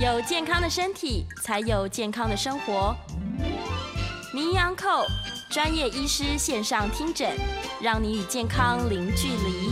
有健康的身体，才有健康的生活。名医昂寇专业医师线上听诊，让你与健康零距离。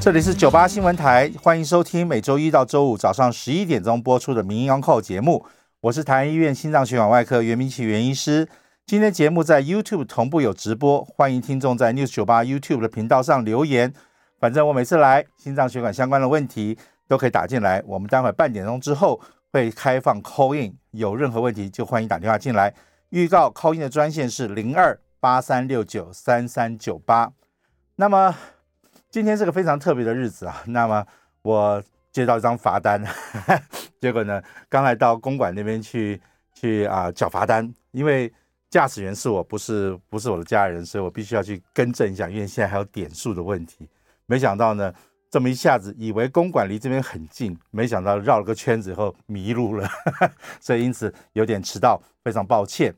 这里是九八新闻台，欢迎收听每周一到周五早上十一点钟播出的名医昂寇节目。我是台安医院心脏血管外科袁明启袁医师。今天节目在 YouTube 同步有直播，欢迎听众在 News 九八 YouTube 的频道上留言。反正我每次来，心脏血管相关的问题都可以打进来。我们待会半点钟之后会开放 call in，有任何问题就欢迎打电话进来。预告 call in 的专线是零二八三六九三三九八。那么今天是个非常特别的日子啊。那么我接到一张罚单，结果呢，刚来到公馆那边去去啊缴罚单，因为驾驶员是我，不是不是我的家人，所以我必须要去更正一下，因为现在还有点数的问题。没想到呢，这么一下子，以为公馆离这边很近，没想到绕了个圈子以后迷路了，所以因此有点迟到，非常抱歉。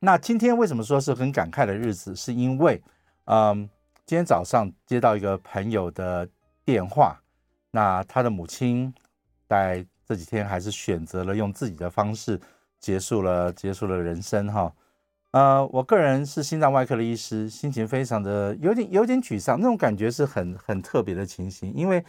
那今天为什么说是很感慨的日子？是因为，嗯，今天早上接到一个朋友的电话，那他的母亲在这几天还是选择了用自己的方式结束了结束了人生哈。呃，我个人是心脏外科的医师，心情非常的有点有点沮丧，那种感觉是很很特别的情形。因为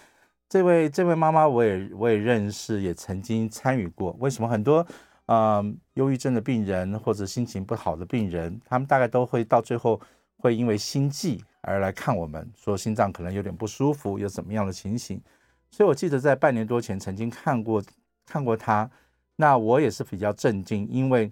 这位这位妈妈，我也我也认识，也曾经参与过。为什么很多呃忧郁症的病人或者心情不好的病人，他们大概都会到最后会因为心悸而来看我们，说心脏可能有点不舒服，有怎么样的情形。所以我记得在半年多前曾经看过看过他，那我也是比较震惊，因为。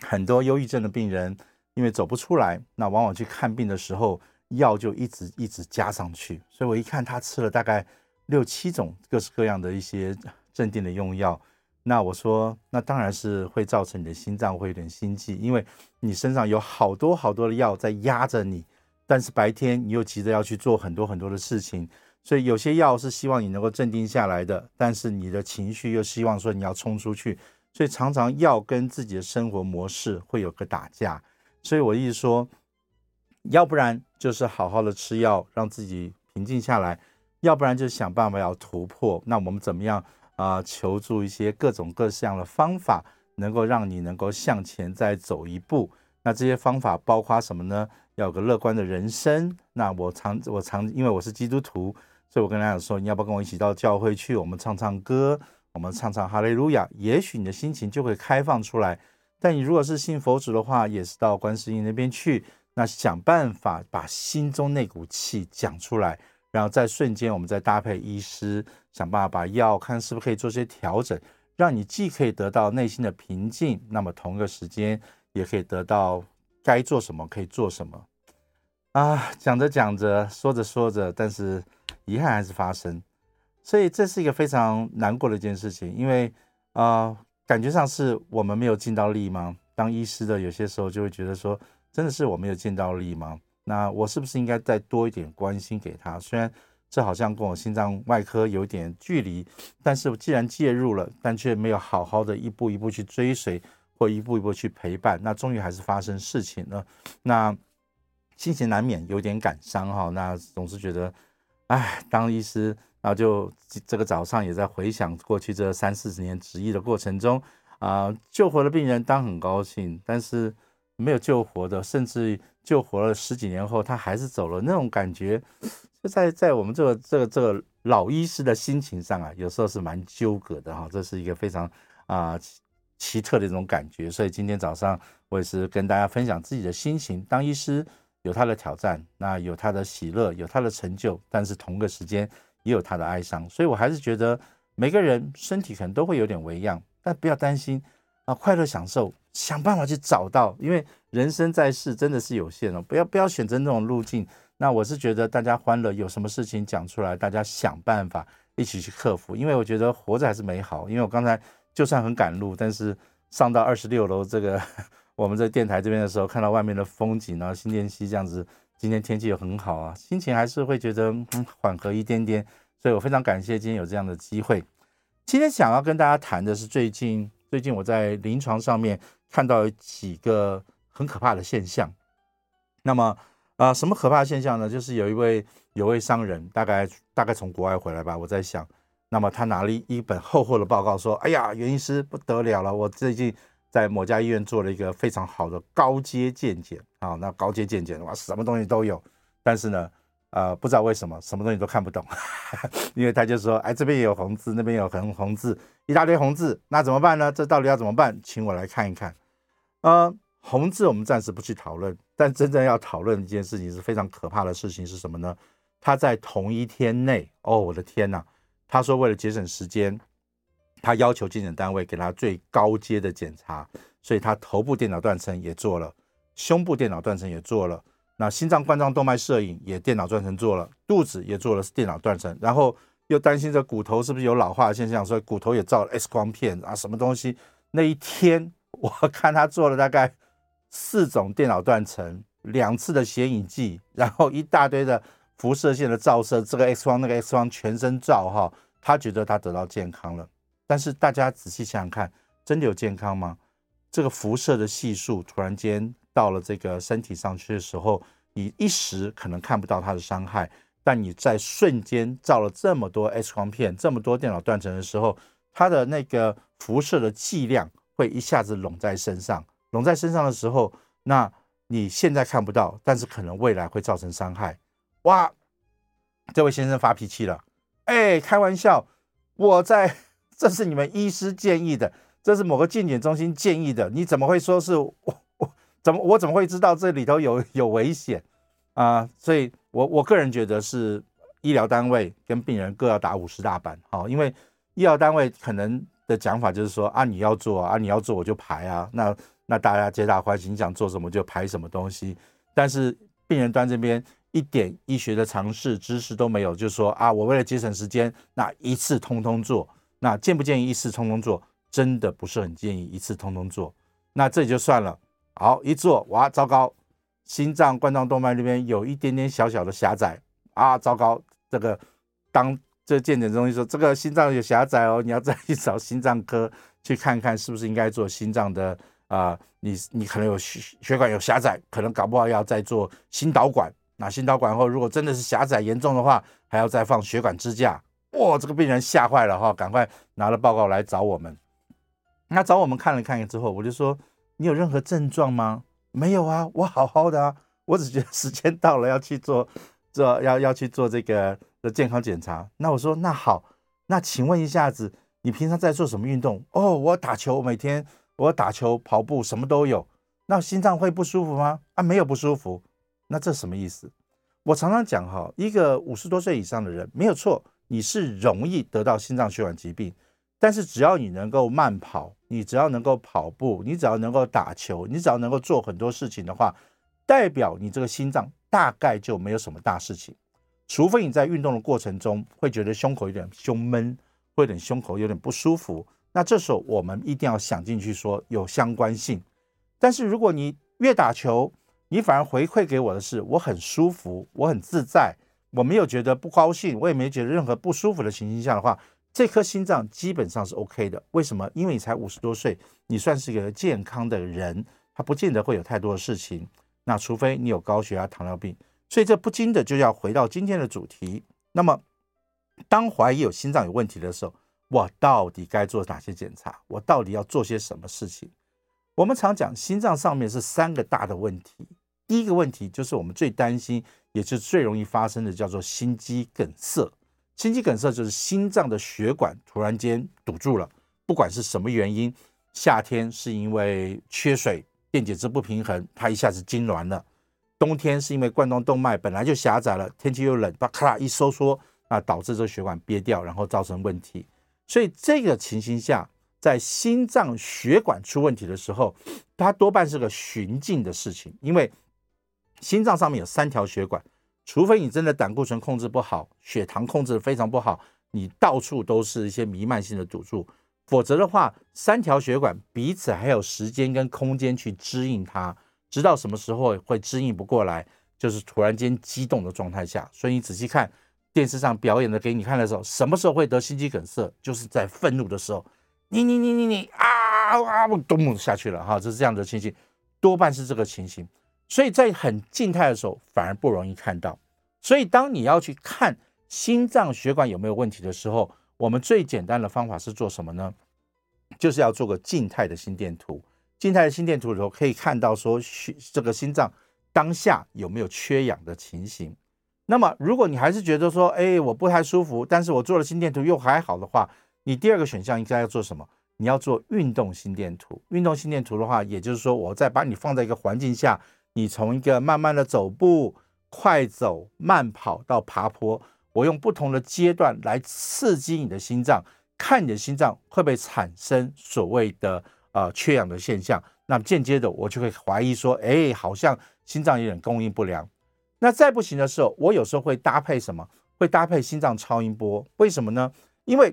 很多忧郁症的病人，因为走不出来，那往往去看病的时候，药就一直一直加上去。所以我一看他吃了大概六七种各式各样的一些镇定的用药，那我说，那当然是会造成你的心脏会有点心悸，因为你身上有好多好多的药在压着你，但是白天你又急着要去做很多很多的事情，所以有些药是希望你能够镇定下来的，但是你的情绪又希望说你要冲出去。所以常常要跟自己的生活模式会有个打架，所以我一直说，要不然就是好好的吃药让自己平静下来，要不然就想办法要突破。那我们怎么样啊、求助一些各种各样的方法，能够让你能够向前再走一步。那这些方法包括什么呢？要有个乐观的人生。那我常我常因为我是基督徒，所以我跟大家说，你要不要跟我一起到教会去？我们唱唱歌。我们唱唱哈利路亚，也许你的心情就会开放出来。但你如果是信佛祖的话，也是到观世音那边去，那想办法把心中那股气讲出来，然后在瞬间，我们再搭配医师，想办法把药看是不是可以做些调整，让你既可以得到内心的平静，那么同一个时间也可以得到该做什么可以做什么。啊，讲着讲着，说着说着，但是遗憾还是发生。所以这是一个非常难过的一件事情，因为啊、感觉上是我们没有尽到力吗？当医师的有些时候就会觉得说，真的是我没有尽到力吗？那我是不是应该再多一点关心给他？虽然这好像跟我心脏外科有点距离，但是我既然介入了，但却没有好好的一步一步去追随或一步一步去陪伴，那终于还是发生事情了。那心情难免有点感伤哈。那总是觉得，哎，当医师。然后就这个早上也在回想过去这三四十年执业的过程中，啊、救活了病人当很高兴，但是没有救活的，甚至救活了十几年后他还是走了，那种感觉就在在我们这个这个这个老医师的心情上啊，有时候是蛮纠葛的哈，这是一个非常啊、奇特的一种感觉。所以今天早上我也是跟大家分享自己的心情，当医师有他的挑战，那有他的喜乐，有他的成就，但是同个时间。也有他的哀伤，所以我还是觉得每个人身体可能都会有点微恙，但不要担心啊，快乐享受想办法去找到，因为人生在世真的是有限哦，不要不要选择那种路径。那我是觉得大家欢乐，有什么事情讲出来，大家想办法一起去克服。因为我觉得活着还是美好。因为我刚才就算很赶路，但是上到二十六楼这个 我们在电台这边的时候，看到外面的风景，然后新店溪这样子，今天天气又很好啊，心情还是会觉得嗯缓和一点点。所以我非常感谢今天有这样的机会。今天想要跟大家谈的是最近最近我在临床上面看到有几个很可怕的现象。那么。啊，什么可怕的现象呢？就是有一位有位商人，大概大概从国外回来吧。我在想，那么他拿了一本厚厚的报告，说：“哎呀，袁医师不得了了，我最近在某家医院做了一个非常好的高阶健检啊。那高阶健检的话，什么东西都有，但是呢，呃，不知道为什么什么东西都看不懂，因为他就说，哎，这边也有红字，那边有红红字，一大堆红字，那怎么办呢？这到底要怎么办？请我来看一看，呃。”红字我们暂时不去讨论，但真正要讨论一件事情是非常可怕的事情是什么呢？他在同一天内，哦，我的天呐！他说为了节省时间，他要求健检单位给他最高阶的检查，所以他头部电脑断层也做了，胸部电脑断层也做了，那心脏冠状动脉摄影也电脑断层做了，肚子也做了电脑断层，然后又担心这骨头是不是有老化的现象，所以骨头也照了 X 光片啊，什么东西？那一天我看他做了大概。四种电脑断层，两次的显影剂，然后一大堆的辐射线的照射，这个 X 光那个 X 光全身照哈，他觉得他得到健康了。但是大家仔细想想看，真的有健康吗？这个辐射的系数突然间到了这个身体上去的时候，你一时可能看不到它的伤害，但你在瞬间照了这么多 X 光片，这么多电脑断层的时候，它的那个辐射的剂量会一下子拢在身上。拢在身上的时候，那你现在看不到，但是可能未来会造成伤害。哇，这位先生发脾气了。哎，开玩笑，我在，这是你们医师建议的，这是某个健检中心建议的，你怎么会说是我？我 怎么我怎么会知道这里头有有危险啊？所以我我个人觉得是医疗单位跟病人各要打五十大板。好，因为医疗单位可能的讲法就是说啊，你要做啊，你要做我就排啊，那。那大家皆大欢喜，你想做什么就排什么东西。但是病人端这边一点医学的常识知识都没有，就说啊，我为了节省时间，那一次通通做。那建不建议一次通通做？真的不是很建议一次通通做。那这就算了。好，一做哇，糟糕，心脏冠状动脉那边有一点点小小的狭窄啊，糟糕，这个当这健检中医说这个心脏有狭窄哦，你要再去找心脏科去看看是不是应该做心脏的。啊、你你可能有血血管有狭窄，可能搞不好要再做心导管。那心导管后，如果真的是狭窄严重的话，还要再放血管支架。哇，这个病人吓坏了哈，赶快拿了报告来找我们。那找我们看了看之后，我就说：你有任何症状吗？没有啊，我好好的啊，我只觉得时间到了要去做做要要去做这个的健康检查。那我说那好，那请问一下子，你平常在做什么运动？哦，我打球，每天。我打球、跑步，什么都有。那心脏会不舒服吗？啊，没有不舒服。那这什么意思？我常常讲哈，一个五十多岁以上的人没有错，你是容易得到心脏血管疾病。但是只要你能够慢跑，你只要能够跑步，你只要能够打球，你只要能够做很多事情的话，代表你这个心脏大概就没有什么大事情。除非你在运动的过程中会觉得胸口有点胸闷，会有点胸口有点不舒服。那这时候我们一定要想进去说有相关性，但是如果你越打球，你反而回馈给我的是我很舒服，我很自在，我没有觉得不高兴，我也没觉得任何不舒服的情形下的话，这颗心脏基本上是 OK 的。为什么？因为你才五十多岁，你算是一个健康的人，他不见得会有太多的事情。那除非你有高血压、糖尿病，所以这不禁的就要回到今天的主题。那么，当怀疑有心脏有问题的时候，我到底该做哪些检查？我到底要做些什么事情？我们常讲心脏上面是三个大的问题。第一个问题就是我们最担心，也就是最容易发生的，叫做心肌梗塞。心肌梗塞就是心脏的血管突然间堵住了，不管是什么原因，夏天是因为缺水，电解质不平衡，它一下子痉攣了；冬天是因为冠状动脉本来就狭窄了，天气又冷，它咔啦一收缩，那导致这血管憋掉，然后造成问题。所以这个情形下，在心脏血管出问题的时候，它多半是个循进的事情，因为心脏上面有三条血管，除非你真的胆固醇控制不好，血糖控制非常不好，你到处都是一些弥漫性的堵住，否则的话，三条血管彼此还有时间跟空间去支应它，直到什么时候会支应不过来，就是突然间激动的状态下。所以你仔细看电视上表演的给你看的时候，什么时候会得心肌梗塞？就是在愤怒的时候，你你你你你啊啊，我咚下去了哈，就是这样的情形，多半是这个情形。所以在很静态的时候，反而不容易看到。所以当你要去看心脏血管有没有问题的时候，我们最简单的方法是做什么呢？就是要做个静态的心电图。静态的心电图里头可以看到说，血这个心脏当下有没有缺氧的情形。那么如果你还是觉得说，哎，我不太舒服，但是我做了心电图又还好的话，你第二个选项应该要做什么？你要做运动心电图。运动心电图的话，也就是说，我再把你放在一个环境下。你从一个慢慢的走步、快走、慢跑到爬坡，我用不同的阶段来刺激你的心脏，看你的心脏会不会产生所谓的呃缺氧的现象。那么间接的，我就会怀疑说，哎，好像心脏有点供应不良。那再不行的时候，我有时候会搭配什么？会搭配心脏超音波。为什么呢？因为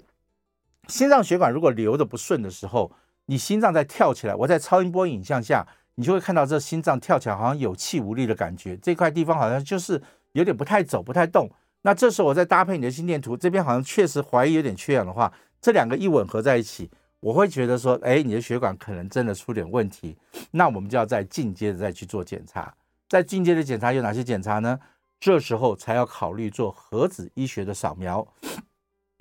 心脏血管如果流得不顺的时候，你心脏在跳起来，我在超音波影像下。你就会看到这心脏跳起来好像有气无力的感觉，这块地方好像就是有点不太走、不太动。那这时候我再搭配你的心电图，这边好像确实怀疑有点缺氧的话，这两个一吻合在一起，我会觉得说，哎，你的血管可能真的出点问题。那我们就要再进阶的再去做检查。在进阶的检查有哪些检查呢？这时候才要考虑做核子医学的扫描。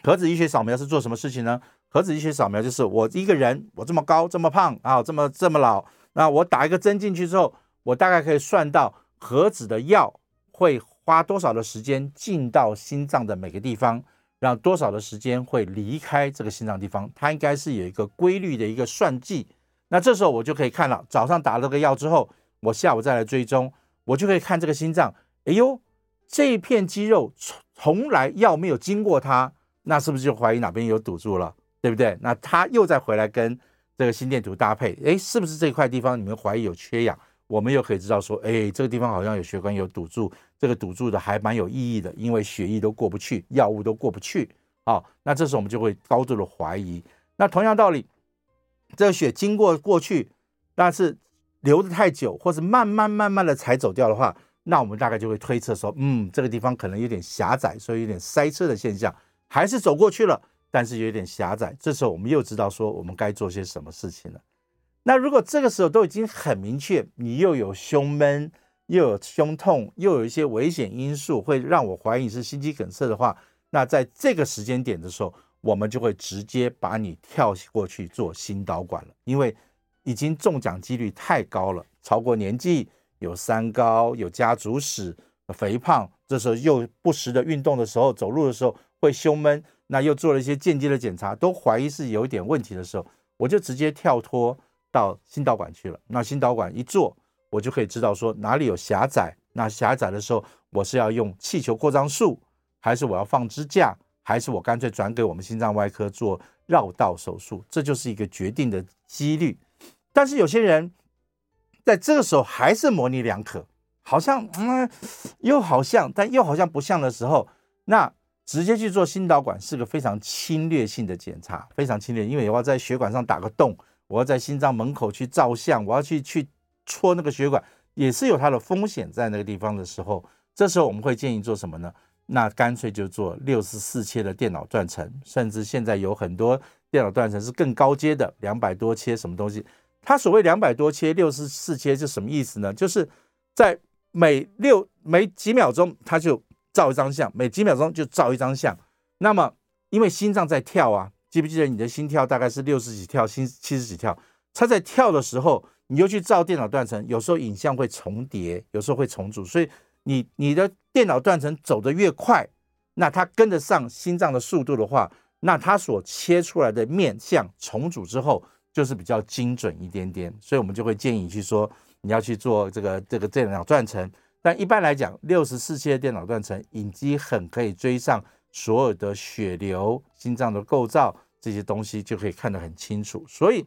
核子医学扫描是做什么事情呢？核子医学扫描就是我一个人，我这么高、这么胖啊，这么这么老。那我打一个针进去之后，我大概可以算到盒子的药会花多少的时间进到心脏的每个地方，让多少的时间会离开这个心脏地方，它应该是有一个规律的一个算计。那这时候我就可以看了，早上打了个药之后，我下午再来追踪，我就可以看这个心脏。哎呦，这一片肌肉从从来药没有经过它，那是不是就怀疑哪边有堵住了，对不对？那它又再回来跟。这个心电图搭配，哎，是不是这块地方你们怀疑有缺氧？我们又可以知道说，哎，这个地方好像有血管有堵住，这个堵住的还蛮有意义的，因为血液都过不去，药物都过不去。好，那这时候我们就会高度的怀疑。那同样道理，这个血经过过去，但是流的太久，或是慢慢慢慢的才走掉的话，那我们大概就会推测说，嗯，这个地方可能有点狭窄，所以有点塞车的现象，还是走过去了。但是有点狭窄，这时候我们又知道说我们该做些什么事情了。那如果这个时候都已经很明确，你又有胸闷，又有胸痛，又有一些危险因素会让我怀疑是心肌梗塞的话，那在这个时间点的时候，我们就会直接把你跳过去做心导管了，因为已经中奖几率太高了，超过年纪，有三高，有家族史，肥胖，这时候又不时的运动的时候，走路的时候会胸闷。那又做了一些间接的检查，都怀疑是有一点问题的时候，我就直接跳脱到心导管去了。那心导管一做，我就可以知道说哪里有狭窄。那狭窄的时候，我是要用气球扩张术，还是我要放支架，还是我干脆转给我们心脏外科做绕道手术？这就是一个决定的几率。但是有些人在这个时候还是模棱两可，好像嗯，又好像，但又好像不像的时候，那。直接去做心导管是个非常侵略性的检查，非常侵略，因为我要在血管上打个洞，我要在心脏门口去照相，我要去去戳那个血管，也是有它的风险在那个地方的时候，这时候我们会建议做什么呢？那干脆就做六十四切的电脑断层，甚至现在有很多电脑断层是更高阶的，两百多切什么东西。它所谓两百多切、六十四切是什么意思呢？就是在每六每几秒钟它就。照一张相，每几秒钟就照一张相。那么，因为心脏在跳啊，记不记得你的心跳大概是六十几跳，心七十几跳？它在跳的时候，你就去照电脑断层，有时候影像会重叠，有时候会重组。所以你你的电脑断层走得越快，那它跟得上心脏的速度的话，那它所切出来的面相重组之后，就是比较精准一点点。所以我们就会建议去说，你要去做这个这个电脑断层。但一般来讲，六十四切电脑断层，影机很可以追上所有的血流、心脏的构造、这些东西就可以看得很清楚。所以，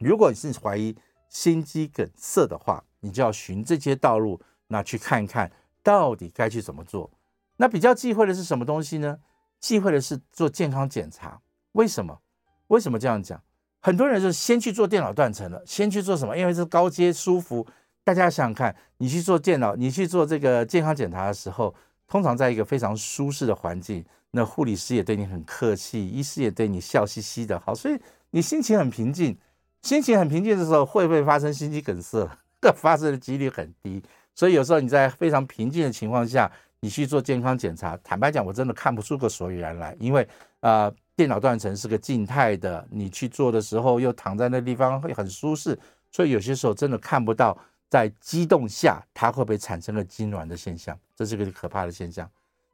如果你是怀疑心肌梗塞的话，你就要循这些道路，那去看一看到底该去怎么做。那比较忌讳的是什么东西呢？忌讳的是做健康检查。为什么？为什么这样讲？很多人是先去做电脑断层了，先去做什么？因为是高阶舒服。大家想想看，你去做电脑，你去做这个健康检查的时候，通常在一个非常舒适的环境，那护理师也对你很客气，医师也对你笑嘻嘻的，好，所以你心情很平静。心情很平静的时候，会不会发生心肌梗塞？这 发生的几率很低。所以有时候你在非常平静的情况下，你去做健康检查，坦白讲，我真的看不出个所以然来，因为啊。呃电脑断层是个静态的，你去做的时候又躺在那地方会很舒适，所以有些时候真的看不到在激动下它会不会产生了痉挛的现象，这是个可怕的现象。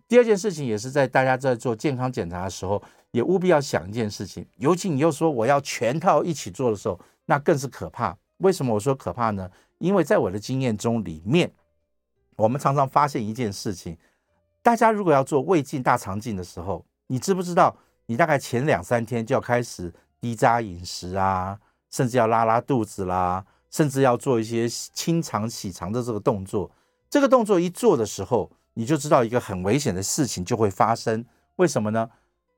第二件事情也是在大家在做健康检查的时候，也务必要想一件事情，尤其你又说我要全套一起做的时候，那更是可怕。为什么我说可怕呢？因为在我的经验中里面，我们常常发现一件事情，大家如果要做胃镜、大肠镜的时候，你知不知道？你大概前两三天就要开始低渣饮食啊，甚至要拉拉肚子啦，甚至要做一些清肠洗肠的这个动作。这个动作一做的时候，你就知道一个很危险的事情就会发生。为什么呢？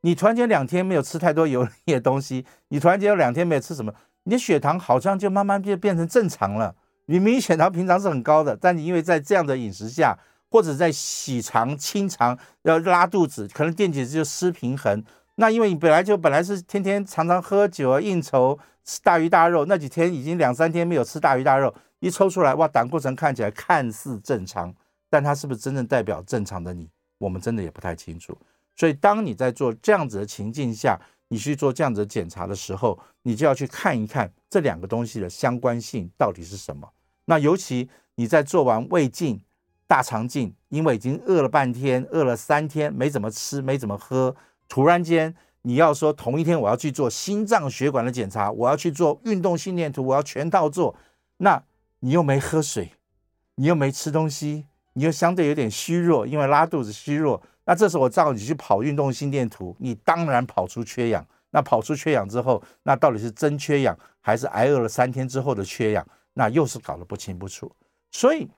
你突然间两天没有吃太多油腻的东西，你突然间有两天没有吃什么，你的血糖好像就慢慢变变成正常了。你明明血糖平常是很高的，但你因为在这样的饮食下，或者在洗肠清肠要拉肚子，可能电解质就失平衡。那因为你本来就本来是天天常常喝酒啊，应酬吃大鱼大肉，那几天已经两三天没有吃大鱼大肉，一抽出来哇，胆固醇看起来看似正常，但它是不是真正代表正常的你，我们真的也不太清楚。所以当你在做这样子的情境下，你去做这样子的检查的时候，你就要去看一看这两个东西的相关性到底是什么。那尤其你在做完胃镜、大肠镜，因为已经饿了半天，饿了三天，没怎么吃，没怎么喝。突然间，你要说同一天我要去做心脏血管的检查，我要去做运动心电图，我要全套做，那你又没喝水，你又没吃东西，你又相对有点虚弱，因为拉肚子虚弱。那这时候我照你去跑运动心电图，你当然跑出缺氧。那跑出缺氧之后，那到底是真缺氧，还是挨饿了三天之后的缺氧？那又是搞得不清不楚。所以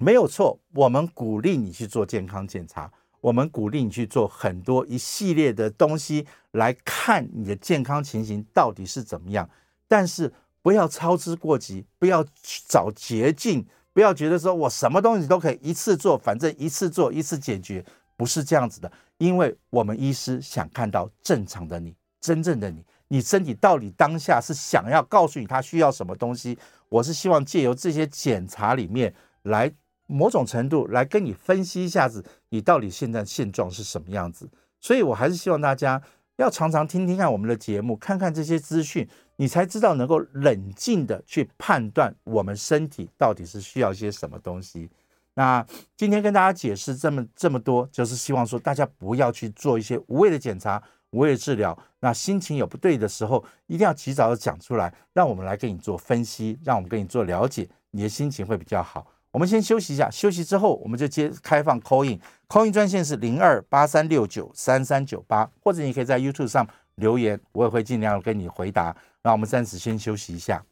没有错，我们鼓励你去做健康检查。我们鼓励你去做很多一系列的东西来看你的健康情形到底是怎么样，但是不要操之过急，不要找捷径，不要觉得说我什么东西都可以一次做，反正一次做一次解决，不是这样子的。因为我们医师想看到正常的你，真正的你，你身体到底当下是想要告诉你他需要什么东西。我是希望借由这些检查里面来。某种程度来跟你分析一下子，你到底现在现状是什么样子？所以我还是希望大家要常常听听看我们的节目，看看这些资讯，你才知道能够冷静的去判断我们身体到底是需要些什么东西。那今天跟大家解释这么这么多，就是希望说大家不要去做一些无谓的检查、无谓的治疗。那心情有不对的时候，一定要及早的讲出来，让我们来给你做分析，让我们给你做了解，你的心情会比较好。我们先休息一下，休息之后我们就接开放 call in，call in 专线是零二八三六九三三九八，或者你可以在 YouTube 上留言，我也会尽量跟你回答。那我们暂时先休息一下。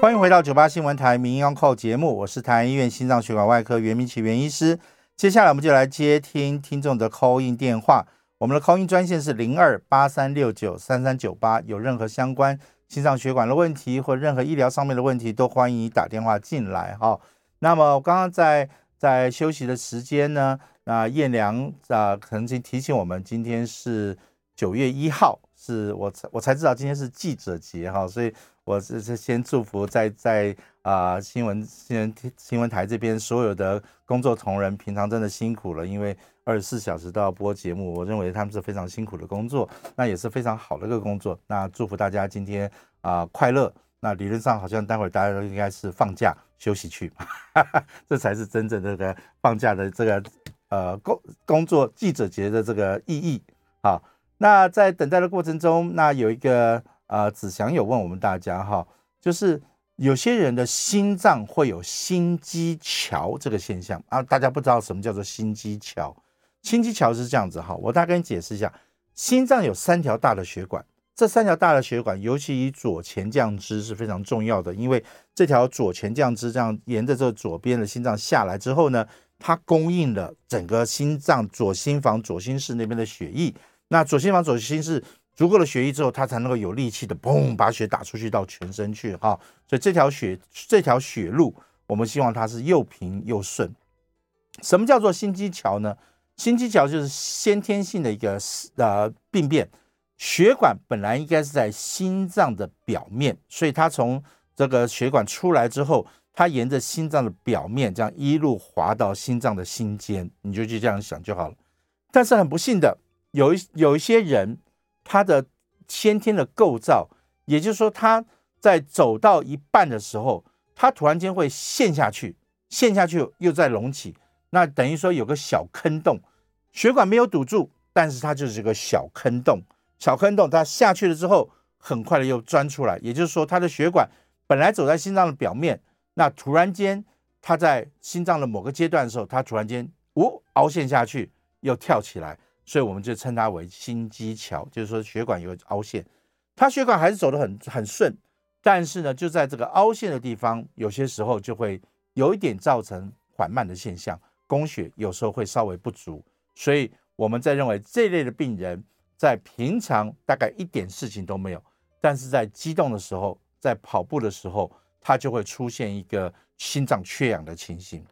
欢迎回到九八新闻台民医 on call 节目，我是台安医院心脏血管外科袁明启袁医师。接下来我们就来接听听众的 call in 电话，我们的 call in 专线是零二八三六九三三九八，有任何相关心脏血管的问题或任何医疗上面的问题，都欢迎你打电话进来哈。那么我刚刚在在休息的时间呢，那燕良啊曾经提醒我们，今天是九月一号，是我才我才知道今天是记者节哈，所以我是是先祝福在在啊、新闻新闻新闻台这边所有的工作同仁，平常真的辛苦了，因为二十四小时都要播节目，我认为他们是非常辛苦的工作，那也是非常好的一个工作，那祝福大家今天啊、快乐。那理论上好像待会儿大家都应该是放假休息去，哈哈，这才是真正这个放假的这个呃工工作记者节的这个意义。好，那在等待的过程中，那有一个呃子祥有问我们大家哈，就是有些人的心脏会有心肌桥这个现象啊，大家不知道什么叫做心肌桥？心肌桥是这样子哈，我大概解释一下，心脏有三条大的血管，这三条大的血管，尤其以左前降支是非常重要的，因为这条左前降支这样沿着这左边的心脏下来之后呢，它供应了整个心脏左心房、左心室那边的血液。那左心房、左心室足够的血液之后，它才能够有力气的砰把血打出去到全身去哈。所以这条血这条血路，我们希望它是又平又顺。什么叫做心肌桥呢？心肌桥就是先天性的一个呃病变，血管本来应该是在心脏的表面，所以它从这个血管出来之后，它沿着心脏的表面这样一路滑到心脏的心尖，你就去这样想就好了。但是很不幸的，有一有一些人，他的先天的构造，也就是说他在走到一半的时候，他突然间会陷下去，陷下去又再隆起。那等于说有个小坑洞，血管没有堵住，但是它就是一个小坑洞。小坑洞它下去了之后，很快的又钻出来。也就是说，它的血管本来走在心脏的表面，那突然间它在心脏的某个阶段的时候，它突然间呜凹陷下去，又跳起来，所以我们就称它为心肌桥，就是说血管有凹陷。它血管还是走得很很顺，但是呢，就在这个凹陷的地方，有些时候就会有一点造成缓慢的现象。供血有时候会稍微不足，所以我们在认为这类的病人，在平常大概一点事情都没有，但是在激动的时候，在跑步的时候，他就会出现一个心脏缺氧的情形。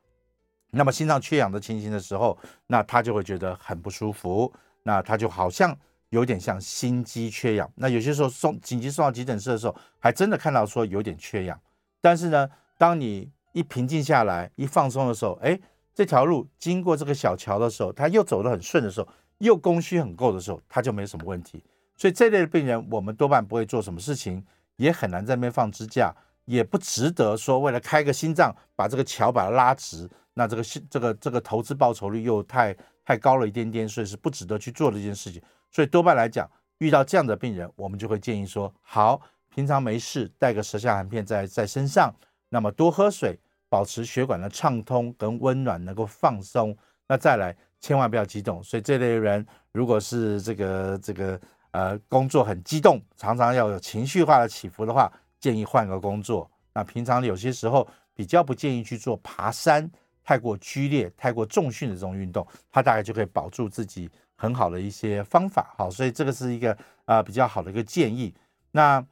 那么心脏缺氧的情形的时候，那他就会觉得很不舒服，那他就好像有点像心肌缺氧。那有些时候送紧急送到急诊室的时候，还真的看到说有点缺氧。但是呢，当你一平静下来，一放松的时候，哎。这条路经过这个小桥的时候，他又走得很顺的时候，又供需很够的时候，他就没什么问题。所以这类的病人，我们多半不会做什么事情，也很难在那边放支架，也不值得说为了开个心脏，把这个桥把它拉直。那这个心这个这个投资报酬率又太太高了一点点，所以是不值得去做的一件事情。所以多半来讲，遇到这样的病人，我们就会建议说：好，平常没事带个舌下含片在在身上，那么多喝水。保持血管的畅通跟温暖，能够放松。那再来，千万不要激动。所以这类人，如果是这个这个呃工作很激动，常常要有情绪化的起伏的话，建议换个工作。那平常有些时候比较不建议去做爬山，太过剧烈、太过重训的这种运动，他大概就可以保住自己很好的一些方法。好，所以这个是一个啊、呃、比较好的一个建议。那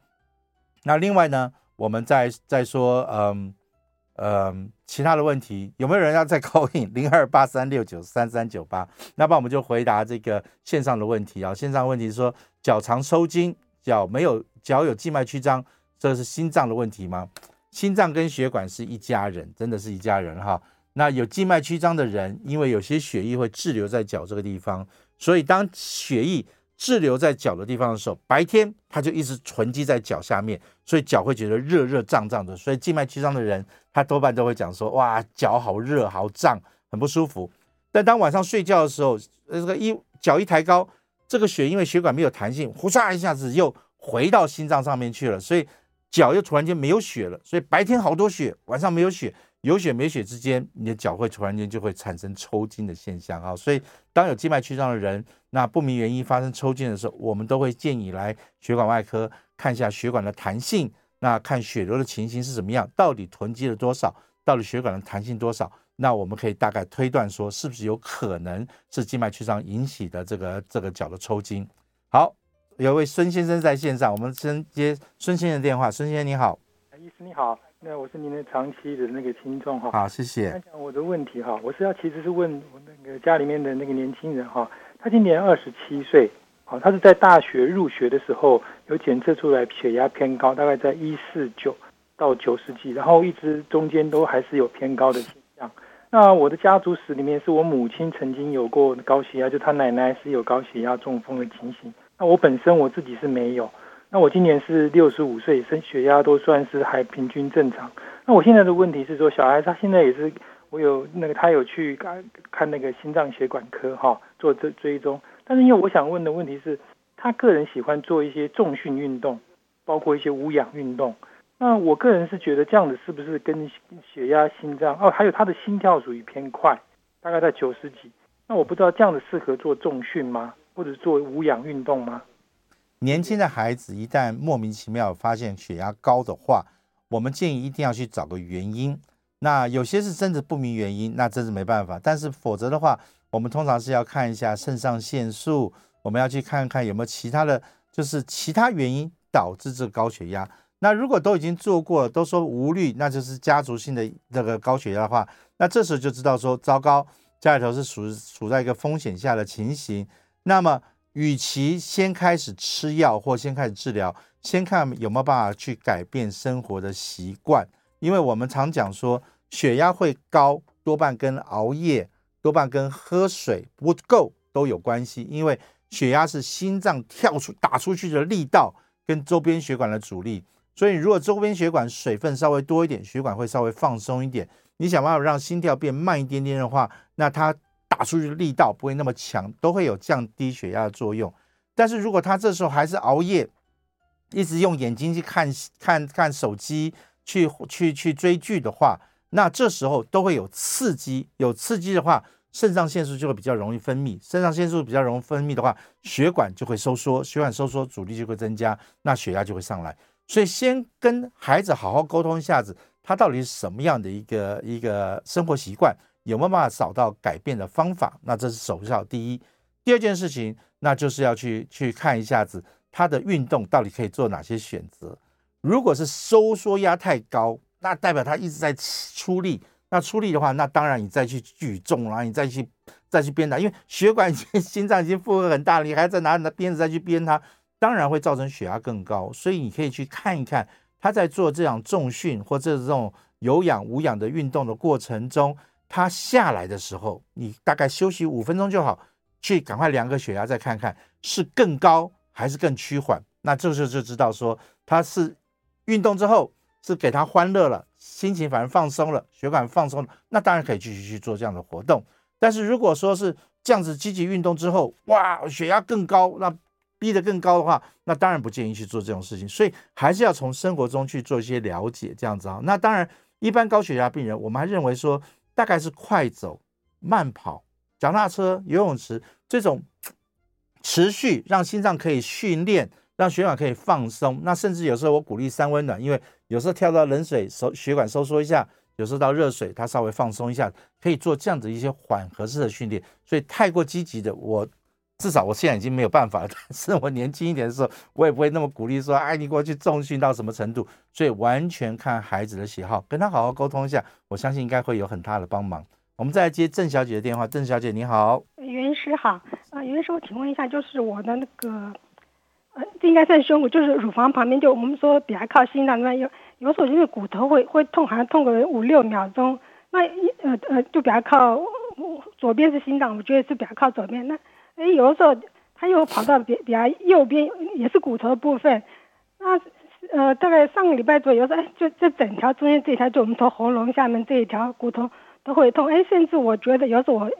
那另外呢，我们再再说嗯。嗯，其他的问题有没有人要再 call in 零二八三六九三三九八？那么我们就回答这个线上的问题啊。线上问题说，脚常抽筋，脚没有脚有静脉曲张，这是心脏的问题吗？心脏跟血管是一家人，真的是一家人哈。那有静脉曲张的人，因为有些血液会滞留在脚这个地方，所以当血液滞留在脚的地方的时候，白天它就一直囤积在脚下面，所以脚会觉得热热胀胀的。所以静脉曲张的人。他多半都会讲说，哇，脚好热，好胀，很不舒服。但当晚上睡觉的时候，这个一脚一抬高，这个血因为血管没有弹性，呼嚓一下子又回到心脏上面去了，所以脚又突然间没有血了。所以白天好多血，晚上没有血，有血没血之间，你的脚会突然间就会产生抽筋的现象啊。所以当有静脉曲张的人，那不明原因发生抽筋的时候，我们都会建议来血管外科看一下血管的弹性。那看血流的情形是怎么样？到底囤积了多少？到底血管的弹性多少？那我们可以大概推断说，是不是有可能是静脉曲张引起的这个这个脚的抽筋？好，有位孙先生在线上，我们先接孙先生的电话。孙先生你好，医师你好，那我是您的长期的那个听众哈。好，谢谢。讲我的问题哈，我是要其实是问我那个家里面的那个年轻人哈，他今年二十七岁。好，他是在大学入学的时候有检测出来血压偏高，大概在一四九到九十几，然后一直中间都还是有偏高的现象。那我的家族史里面是我母亲曾经有过高血压，就她奶奶是有高血压中风的情形。那我本身我自己是没有。那我今年是六十五岁，升血压都算是还平均正常。那我现在的问题是说，小孩他现在也是我有那个他有去看看那个心脏血管科哈，做这追踪。但是因为我想问的问题是，他个人喜欢做一些重训运动，包括一些无氧运动。那我个人是觉得这样子是不是跟血压、心脏哦，还有他的心跳属于偏快，大概在九十几。那我不知道这样子适合做重训吗？或者做无氧运动吗？年轻的孩子一旦莫名其妙发现血压高的话，我们建议一定要去找个原因。那有些是真的不明原因，那真是没办法。但是否则的话，我们通常是要看一下肾上腺素，我们要去看看有没有其他的就是其他原因导致这个高血压。那如果都已经做过了，都说无虑，那就是家族性的这个高血压的话，那这时候就知道说糟糕，家里头是处处在一个风险下的情形。那么。与其先开始吃药或先开始治疗，先看有没有办法去改变生活的习惯。因为我们常讲说，血压会高，多半跟熬夜、多半跟喝水不够都有关系。因为血压是心脏跳出打出去的力道跟周边血管的阻力，所以如果周边血管水分稍微多一点，血管会稍微放松一点。你想办法让心跳变慢一点点的话，那它。打出去的力道不会那么强，都会有降低血压的作用。但是如果他这时候还是熬夜，一直用眼睛去看看看手机，去去去追剧的话，那这时候都会有刺激。有刺激的话，肾上腺素就会比较容易分泌。肾上腺素比较容易分泌的话，血管就会收缩，血管收缩阻力就会增加，那血压就会上来。所以先跟孩子好好沟通一下子，他到底是什么样的一个一个生活习惯。有没有办法找到改变的方法？那这是首要第一。第二件事情，那就是要去去看一下子他的运动到底可以做哪些选择。如果是收缩压太高，那代表他一直在出力。那出力的话，那当然你再去举重，然后你再去再去鞭打，因为血管已经心脏已经负荷很大了，你还在拿你的鞭子再去鞭它，当然会造成血压更高。所以你可以去看一看他在做这样重训或者这种有氧无氧的运动的过程中。他下来的时候，你大概休息五分钟就好，去赶快量个血压，再看看是更高还是更趋缓。那这时候就知道说他是运动之后是给他欢乐了，心情反而放松了，血管放松了，那当然可以继续去做这样的活动。但是如果说是这样子积极运动之后，哇，血压更高，那逼得更高的话，那当然不建议去做这种事情。所以还是要从生活中去做一些了解，这样子啊。那当然，一般高血压病人，我们还认为说。大概是快走、慢跑、脚踏车、游泳池这种持续让心脏可以训练，让血管可以放松。那甚至有时候我鼓励三温暖，因为有时候跳到冷水收血管收缩一下，有时候到热水它稍微放松一下，可以做这样子一些缓和式的训练。所以太过积极的，我至少我现在已经没有办法了。但是我年轻一点的时候，我也不会那么鼓励说，哎，你过去重训到什么程度？所以完全看孩子的喜好，跟他好好沟通一下，我相信应该会有很大的帮忙。我们再来接郑小姐的电话，郑小姐你好，袁医师好，啊，袁医师，我请问一下，就是我的那个，呃，这应该算胸骨，就是乳房旁边，就我们说比较靠心脏那，有有时候就是骨头会会痛，好像痛个五六秒钟，那一呃呃就比较靠左边是心脏，我觉得是比较靠左边，那哎有的时候他又跑到别比较右边，也是骨头的部分，那。呃，大概上个礼拜左右，哎，就这整条中间这条，就我们从喉咙下面这一条骨头都会痛，哎，甚至我觉得有时候我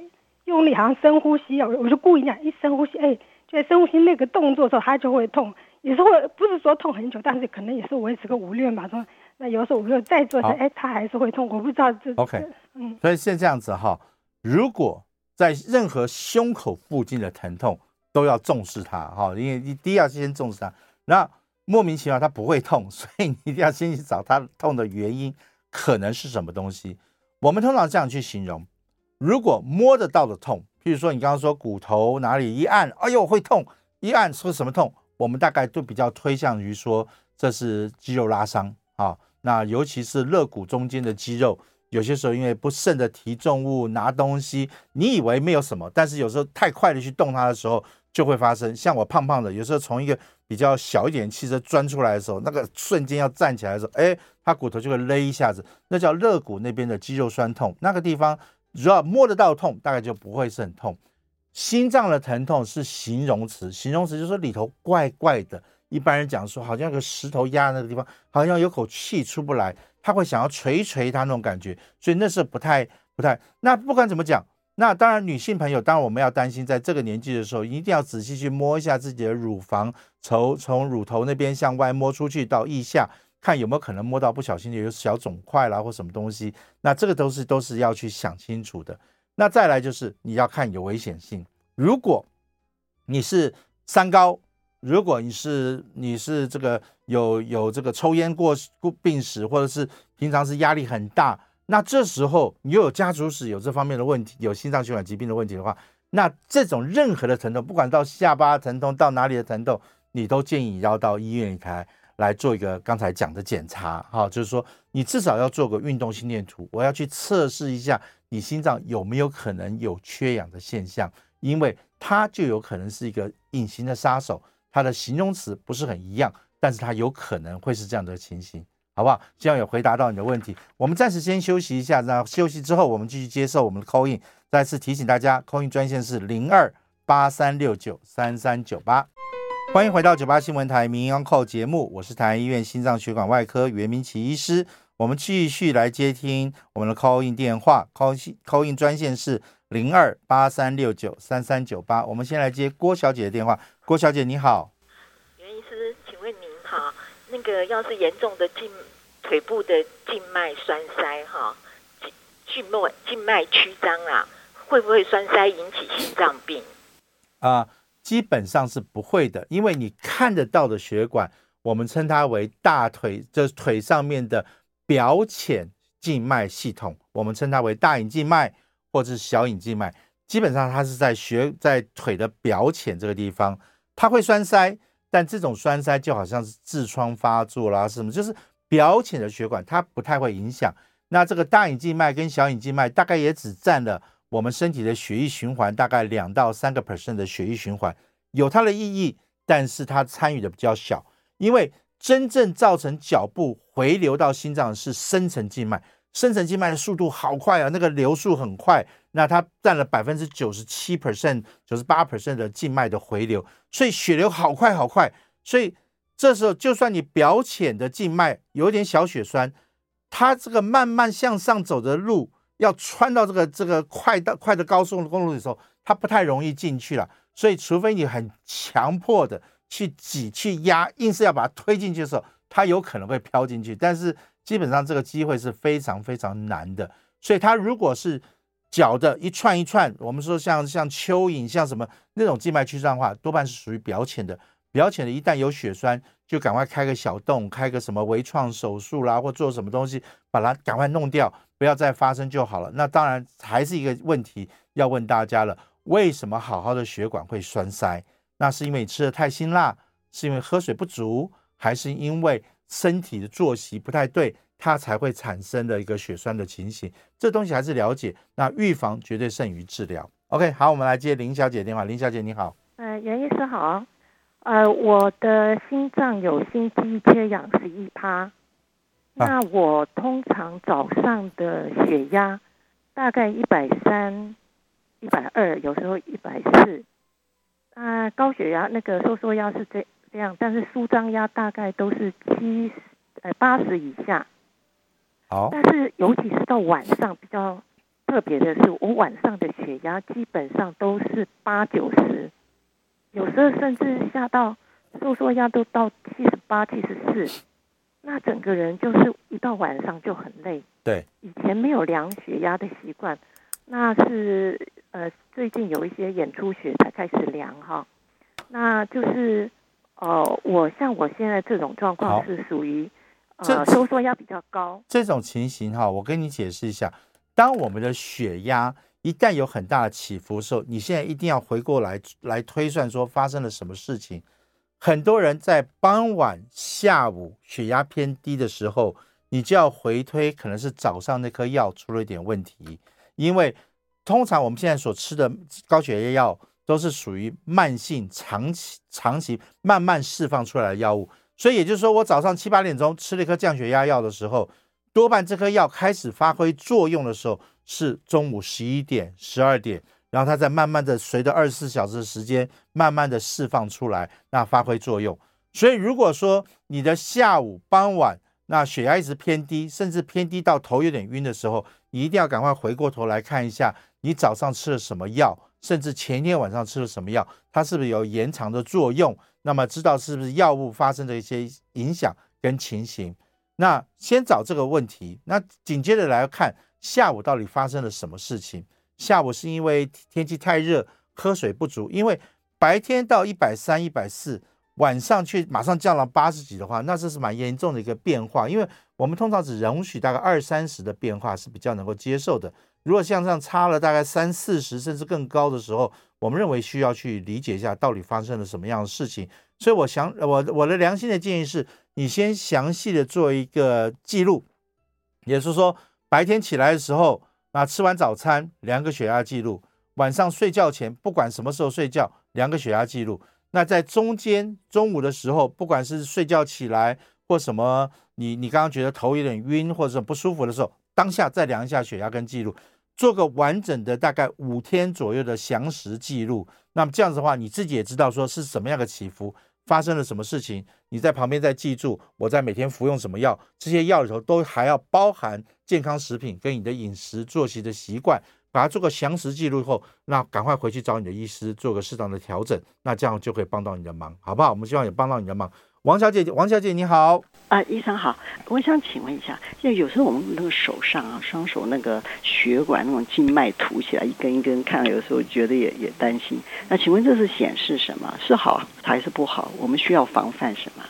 用力好像深呼吸我，我就故意讲一深呼吸，哎，就深呼吸那个动作的时候，它就会痛，也是会不是说痛很久，但是可能也是维持个五六秒钟。那有时候我又再做一次，哎，它还是会痛，我不知道这。OK，嗯，所以现在这样子哈，如果在任何胸口附近的疼痛都要重视它哈，因为你第一要先重视它，那。莫名其妙，它不会痛，所以你一定要先去找它痛的原因，可能是什么东西。我们通常这样去形容：如果摸得到的痛，譬如说你刚刚说骨头哪里一按，哎呦会痛，一按说什么痛，我们大概都比较推向于说这是肌肉拉伤啊。那尤其是肋骨中间的肌肉，有些时候因为不慎的提重物、拿东西，你以为没有什么，但是有时候太快的去动它的时候，就会发生。像我胖胖的，有时候从一个比较小一点汽车钻出来的时候，那个瞬间要站起来的时候，哎，他骨头就会勒一下子，那叫肋骨那边的肌肉酸痛。那个地方只要摸得到痛，大概就不会是很痛。心脏的疼痛是形容词，形容词就是说里头怪怪的。一般人讲说，好像有个石头压那个地方，好像有口气出不来，他会想要捶捶他那种感觉，所以那是不太不太。那不管怎么讲。那当然，女性朋友，当然我们要担心，在这个年纪的时候，一定要仔细去摸一下自己的乳房，从从乳头那边向外摸出去到腋下，看有没有可能摸到不小心有小肿块啦或什么东西。那这个都是都是要去想清楚的。那再来就是你要看有危险性，如果你是三高，如果你是你是这个有有这个抽烟过过病史，或者是平常是压力很大，那这时候你又有家族史，有这方面的问题，有心脏血管疾病的问题的话，那这种任何的疼痛，不管到下巴疼痛到哪里的疼痛，你都建议要到医院里来来做一个刚才讲的检查，哈，就是说你至少要做个运动心电图，我要去测试一下你心脏有没有可能有缺氧的现象，因为它就有可能是一个隐形的杀手，它的形容词不是很一样，但是它有可能会是这样的情形。好不好？希望有回答到你的问题。我们暂时先休息一下，那休息之后我们继续接受我们的 call in。再次提醒大家，call in 专线是零二八三六九三三九八。欢迎回到九八新闻台民营 call 节目，我是台安医院心脏血管外科袁明启医师。我们继续来接听我们的 call in 电话，call in call in 专线是零二八三六九三三九八。我们先来接郭小姐的电话，郭小姐你好。袁医师，请问您好那个要是严重的静腿部的静脉栓塞哈，静脉静脉曲张啊，会不会栓塞引起心脏病？啊、呃，基本上是不会的，因为你看得到的血管，我们称它为大腿，就是腿上面的表浅静脉系统，我们称它为大隐静脉或者是小隐静脉。基本上它是在血在腿的表浅这个地方，它会栓塞。但这种栓塞就好像是痔疮发作啦，什么就是表浅的血管，它不太会影响。那这个大隐静脉跟小隐静脉大概也只占了我们身体的血液循环大概两到三个 percent 的血液循环，有它的意义，但是它参与的比较小。因为真正造成脚部回流到心脏的是深层静脉，深层静脉的速度好快啊，那个流速很快。那它占了百分之九十七 percent、九十八 percent 的静脉的回流，所以血流好快好快。所以这时候，就算你表浅的静脉有点小血栓，它这个慢慢向上走的路，要穿到这个这个快的快的高速公路的时候，它不太容易进去了。所以，除非你很强迫的去挤、去压，硬是要把它推进去的时候，它有可能会飘进去。但是，基本上这个机会是非常非常难的。所以，它如果是脚的一串一串，我们说像像蚯蚓，像什么那种静脉曲张的话，多半是属于表浅的。表浅的，一旦有血栓，就赶快开个小洞，开个什么微创手术啦，或做什么东西，把它赶快弄掉，不要再发生就好了。那当然还是一个问题要问大家了：为什么好好的血管会栓塞？那是因为你吃的太辛辣，是因为喝水不足，还是因为身体的作息不太对？它才会产生的一个血栓的情形，这东西还是了解。那预防绝对胜于治疗。OK，好，我们来接林小姐电话。林小姐你好，呃，袁医师好，呃，我的心脏有心肌缺氧十一趴，那我通常早上的血压大概一百三、一百二，有时候一百四。啊，高血压那个收缩压是这这样，但是舒张压大概都是七十呃八十以下。但是，尤其是到晚上比较特别的是，我晚上的血压基本上都是八九十，有时候甚至下到收缩压都到七十八、七十四，那整个人就是一到晚上就很累。对，以前没有量血压的习惯，那是呃最近有一些演出血才开始量哈。那就是呃，我像我现在这种状况是属于。呃收缩压比较高，这种情形哈，我跟你解释一下。当我们的血压一旦有很大的起伏的时候，你现在一定要回过来来推算说发生了什么事情。很多人在傍晚、下午血压偏低的时候，你就要回推，可能是早上那颗药出了一点问题。因为通常我们现在所吃的高血压药都是属于慢性、长期、长期慢慢释放出来的药物。所以也就是说，我早上七八点钟吃了一颗降血压药的时候，多半这颗药开始发挥作用的时候是中午十一点、十二点，然后它在慢慢的随着二十四小时的时间，慢慢的释放出来，那发挥作用。所以如果说你的下午、傍晚那血压一直偏低，甚至偏低到头有点晕的时候，你一定要赶快回过头来看一下，你早上吃了什么药，甚至前一天晚上吃了什么药，它是不是有延长的作用？那么知道是不是药物发生的一些影响跟情形？那先找这个问题，那紧接着来看下午到底发生了什么事情？下午是因为天气太热，喝水不足，因为白天到一百三、一百四，晚上却马上降到八十几的话，那这是蛮严重的一个变化。因为我们通常只容许大概二三十的变化是比较能够接受的。如果像这样差了大概三四十甚至更高的时候，我们认为需要去理解一下到底发生了什么样的事情。所以，我想我我的良心的建议是，你先详细的做一个记录，也是说，白天起来的时候，那吃完早餐量个血压记录，晚上睡觉前不管什么时候睡觉量个血压记录。那在中间中午的时候，不管是睡觉起来或什么，你你刚刚觉得头有点晕或者不舒服的时候，当下再量一下血压跟记录。做个完整的大概五天左右的详实记录，那么这样子的话，你自己也知道说是什么样的起伏，发生了什么事情，你在旁边再记住我在每天服用什么药，这些药里头都还要包含健康食品跟你的饮食作息的习惯，把它做个详实记录后，那赶快回去找你的医师做个适当的调整，那这样就可以帮到你的忙，好不好？我们希望也帮到你的忙。王小姐，王小姐你好，啊，医生好，我想请问一下，就有时候我们那个手上啊，双手那个血管那种静脉凸起来一根一根，看了有时候觉得也也担心。那请问这是显示什么？是好还是不好？我们需要防范什么？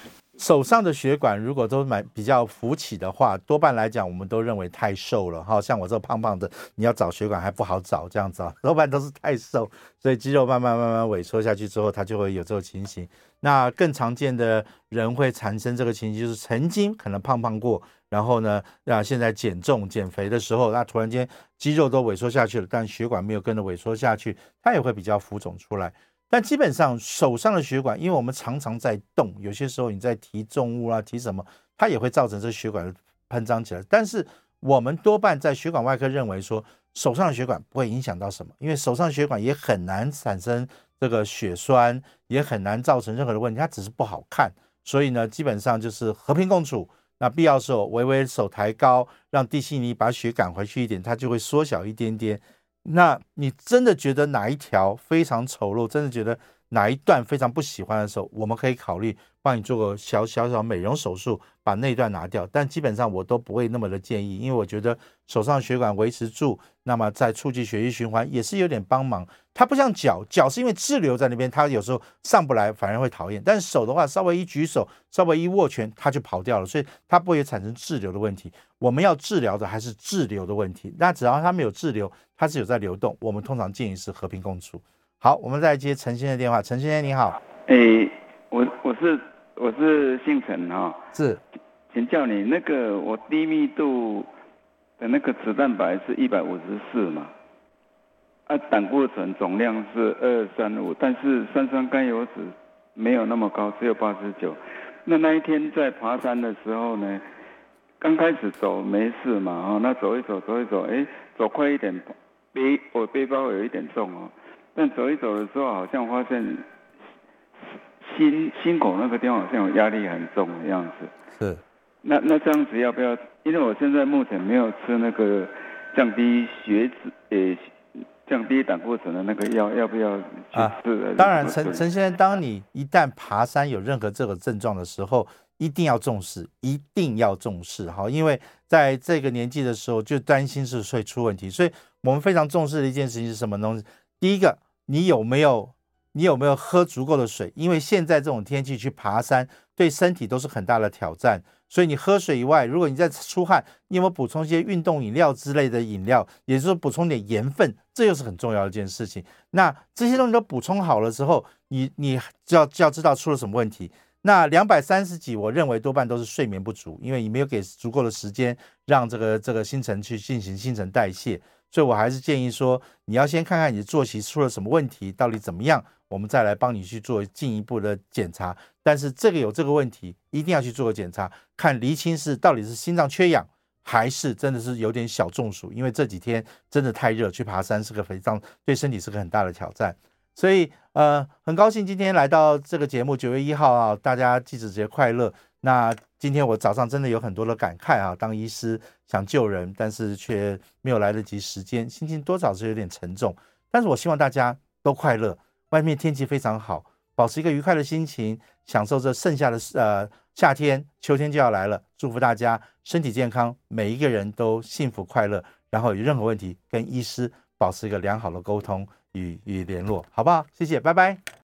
手上的血管如果都蛮比较浮起的话，多半来讲，我们都认为太瘦了哈。像我这胖胖的，你要找血管还不好找，这样子啊，多半都是太瘦，所以肌肉慢慢慢慢萎缩下去之后，它就会有这种情形。那更常见的人会产生这个情形，就是曾经可能胖胖过，然后呢，啊，现在减重减肥的时候，那突然间肌肉都萎缩下去了，但血管没有跟着萎缩下去，它也会比较浮肿出来。但基本上手上的血管，因为我们常常在动，有些时候你在提重物啊，提什么，它也会造成这血管膨胀起来。但是我们多半在血管外科认为说，手上的血管不会影响到什么，因为手上血管也很难产生这个血栓，也很难造成任何的问题，它只是不好看。所以呢，基本上就是和平共处。那必要时候微微手抬高，让地心引力把血赶回去一点，它就会缩小一点点。那你真的觉得哪一条非常丑陋，真的觉得哪一段非常不喜欢的时候，我们可以考虑帮你做个小小小美容手术，把那一段拿掉。但基本上我都不会那么的建议，因为我觉得手上血管维持住，那么在促进血液循环也是有点帮忙。它不像脚，脚是因为滞留在那边，它有时候上不来，反而会讨厌。但手的话，稍微一举手，稍微一握拳，它就跑掉了，所以它不会产生滞留的问题。我们要治疗的还是滞留的问题。那只要它没有滞留，它是有在流动，我们通常建议是和平共处。好，我们再接陈先生的电话。陈先生你好，哎、欸，我我是我是姓陈哈、哦，是，请教你那个我低密度的那个脂蛋白是一百五十四嘛？啊，胆固醇总量是二三五，但是三酸甘油酯没有那么高，只有八十九。那那一天在爬山的时候呢，刚开始走没事嘛，哦，那走一走走一走，哎，走快一点，背我背包有一点重哦，但走一走的时候，好像发现心心口那个地方好像有压力很重的样子。是。那那这样子要不要？因为我现在目前没有吃那个降低血脂，诶。降低胆固醇的那个药要不要去吃？啊，当然，陈陈先生，当你一旦爬山有任何这个症状的时候，一定要重视，一定要重视哈，因为在这个年纪的时候就担心是会出问题，所以我们非常重视的一件事情是什么东西？第一个，你有没有你有没有喝足够的水？因为现在这种天气去爬山，对身体都是很大的挑战。所以你喝水以外，如果你在出汗，你有没有补充一些运动饮料之类的饮料？也就是补充点盐分，这又是很重要的一件事情。那这些东西都补充好了之后，你你就要就要知道出了什么问题。那两百三十几，我认为多半都是睡眠不足，因为你没有给足够的时间让这个这个新陈去进行新陈代谢。所以我还是建议说，你要先看看你的作息出了什么问题，到底怎么样。我们再来帮你去做进一步的检查，但是这个有这个问题，一定要去做个检查，看厘清是到底是心脏缺氧，还是真的是有点小中暑。因为这几天真的太热，去爬山是个非常对身体是个很大的挑战。所以呃，很高兴今天来到这个节目，九月一号啊，大家记者节快乐。那今天我早上真的有很多的感慨啊，当医师想救人，但是却没有来得及时间，心情多少是有点沉重。但是我希望大家都快乐。外面天气非常好，保持一个愉快的心情，享受这剩下的呃夏天，秋天就要来了。祝福大家身体健康，每一个人都幸福快乐。然后有任何问题，跟医师保持一个良好的沟通与与联络，好不好？谢谢，拜拜。